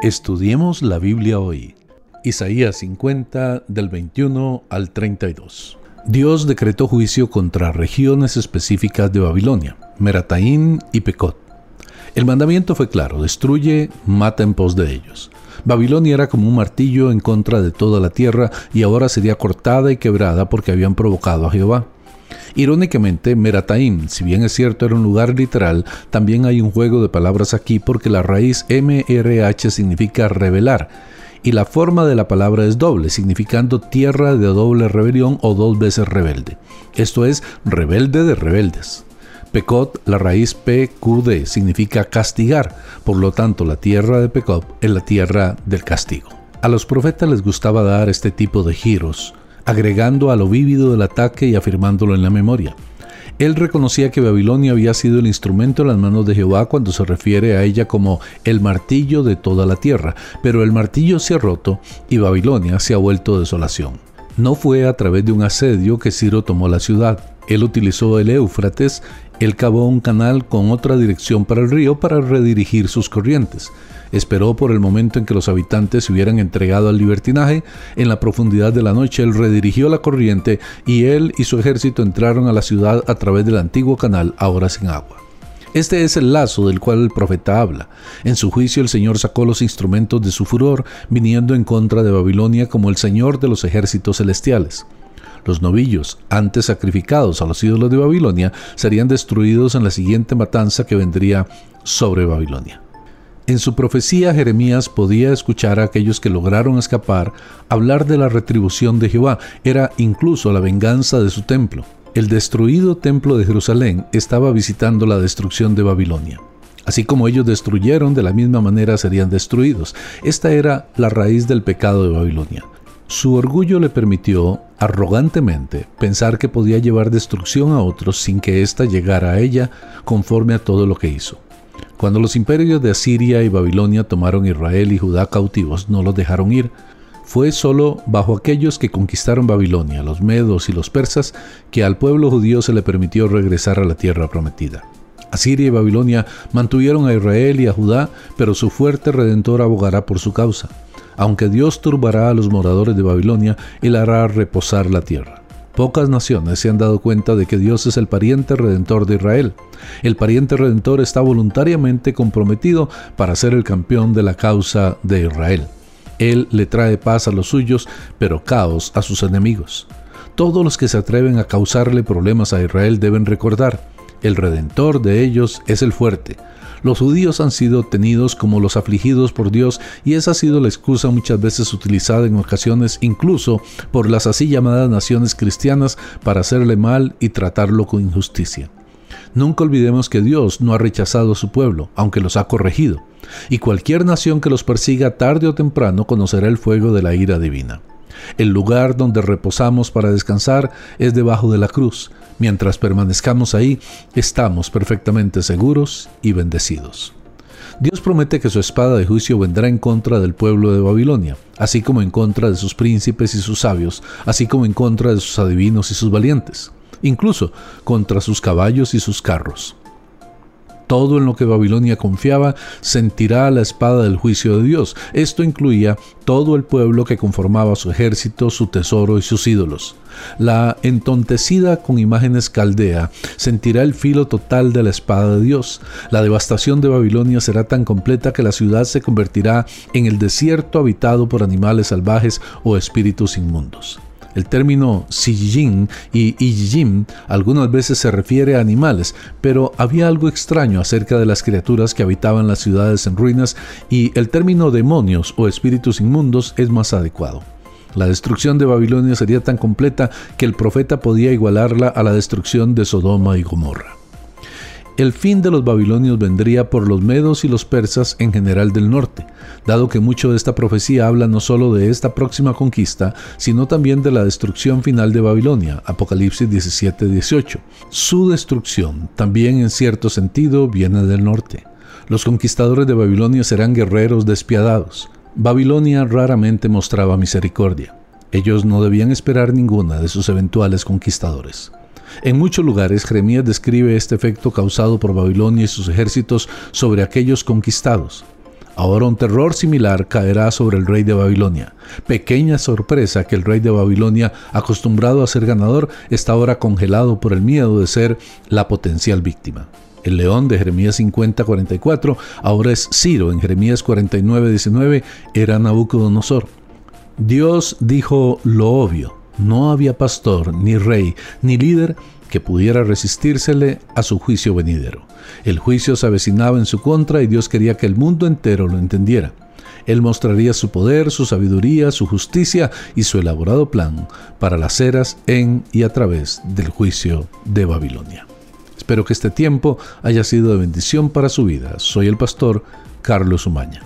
Estudiemos la Biblia hoy. Isaías 50 del 21 al 32. Dios decretó juicio contra regiones específicas de Babilonia, Merataín y Pecot. El mandamiento fue claro, destruye, mata en pos de ellos. Babilonia era como un martillo en contra de toda la tierra y ahora sería cortada y quebrada porque habían provocado a Jehová. Irónicamente, Merataim, si bien es cierto era un lugar literal, también hay un juego de palabras aquí porque la raíz MRH significa revelar y la forma de la palabra es doble, significando tierra de doble rebelión o dos veces rebelde. Esto es rebelde de rebeldes. Pecot, la raíz PQD, significa castigar, por lo tanto la tierra de Pecot es la tierra del castigo. A los profetas les gustaba dar este tipo de giros, agregando a lo vívido del ataque y afirmándolo en la memoria. Él reconocía que Babilonia había sido el instrumento en las manos de Jehová cuando se refiere a ella como el martillo de toda la tierra, pero el martillo se ha roto y Babilonia se ha vuelto desolación. No fue a través de un asedio que Ciro tomó la ciudad. Él utilizó el Éufrates, él cavó un canal con otra dirección para el río para redirigir sus corrientes esperó por el momento en que los habitantes se hubieran entregado al libertinaje. En la profundidad de la noche él redirigió la corriente y él y su ejército entraron a la ciudad a través del antiguo canal, ahora sin agua. Este es el lazo del cual el profeta habla. En su juicio el Señor sacó los instrumentos de su furor, viniendo en contra de Babilonia como el Señor de los ejércitos celestiales. Los novillos, antes sacrificados a los ídolos de Babilonia, serían destruidos en la siguiente matanza que vendría sobre Babilonia. En su profecía Jeremías podía escuchar a aquellos que lograron escapar hablar de la retribución de Jehová, era incluso la venganza de su templo. El destruido templo de Jerusalén estaba visitando la destrucción de Babilonia. Así como ellos destruyeron, de la misma manera serían destruidos. Esta era la raíz del pecado de Babilonia. Su orgullo le permitió, arrogantemente, pensar que podía llevar destrucción a otros sin que ésta llegara a ella conforme a todo lo que hizo. Cuando los imperios de Asiria y Babilonia tomaron Israel y Judá cautivos, no los dejaron ir. Fue solo bajo aquellos que conquistaron Babilonia, los medos y los persas, que al pueblo judío se le permitió regresar a la tierra prometida. Asiria y Babilonia mantuvieron a Israel y a Judá, pero su fuerte redentor abogará por su causa. Aunque Dios turbará a los moradores de Babilonia, él hará reposar la tierra. Pocas naciones se han dado cuenta de que Dios es el pariente redentor de Israel. El pariente redentor está voluntariamente comprometido para ser el campeón de la causa de Israel. Él le trae paz a los suyos, pero caos a sus enemigos. Todos los que se atreven a causarle problemas a Israel deben recordar, el redentor de ellos es el fuerte, los judíos han sido tenidos como los afligidos por Dios y esa ha sido la excusa muchas veces utilizada en ocasiones incluso por las así llamadas naciones cristianas para hacerle mal y tratarlo con injusticia. Nunca olvidemos que Dios no ha rechazado a su pueblo, aunque los ha corregido, y cualquier nación que los persiga tarde o temprano conocerá el fuego de la ira divina. El lugar donde reposamos para descansar es debajo de la cruz. Mientras permanezcamos ahí, estamos perfectamente seguros y bendecidos. Dios promete que su espada de juicio vendrá en contra del pueblo de Babilonia, así como en contra de sus príncipes y sus sabios, así como en contra de sus adivinos y sus valientes, incluso contra sus caballos y sus carros todo en lo que Babilonia confiaba sentirá la espada del juicio de Dios. Esto incluía todo el pueblo que conformaba su ejército, su tesoro y sus ídolos. La entontecida con imágenes caldea sentirá el filo total de la espada de Dios. La devastación de Babilonia será tan completa que la ciudad se convertirá en el desierto habitado por animales salvajes o espíritus inmundos. El término Sijin y Ijim algunas veces se refiere a animales, pero había algo extraño acerca de las criaturas que habitaban las ciudades en ruinas y el término demonios o espíritus inmundos es más adecuado. La destrucción de Babilonia sería tan completa que el profeta podía igualarla a la destrucción de Sodoma y Gomorra. El fin de los babilonios vendría por los medos y los persas en general del norte, dado que mucho de esta profecía habla no solo de esta próxima conquista, sino también de la destrucción final de Babilonia, Apocalipsis 17-18. Su destrucción también en cierto sentido viene del norte. Los conquistadores de Babilonia serán guerreros despiadados. Babilonia raramente mostraba misericordia. Ellos no debían esperar ninguna de sus eventuales conquistadores. En muchos lugares, Jeremías describe este efecto causado por Babilonia y sus ejércitos sobre aquellos conquistados. Ahora un terror similar caerá sobre el rey de Babilonia. Pequeña sorpresa que el rey de Babilonia, acostumbrado a ser ganador, está ahora congelado por el miedo de ser la potencial víctima. El león de Jeremías 50-44 ahora es Ciro, en Jeremías 49-19 era Nabucodonosor. Dios dijo lo obvio, no había pastor, ni rey, ni líder que pudiera resistírsele a su juicio venidero. El juicio se avecinaba en su contra y Dios quería que el mundo entero lo entendiera. Él mostraría su poder, su sabiduría, su justicia y su elaborado plan para las eras en y a través del juicio de Babilonia. Espero que este tiempo haya sido de bendición para su vida. Soy el pastor Carlos Umaña.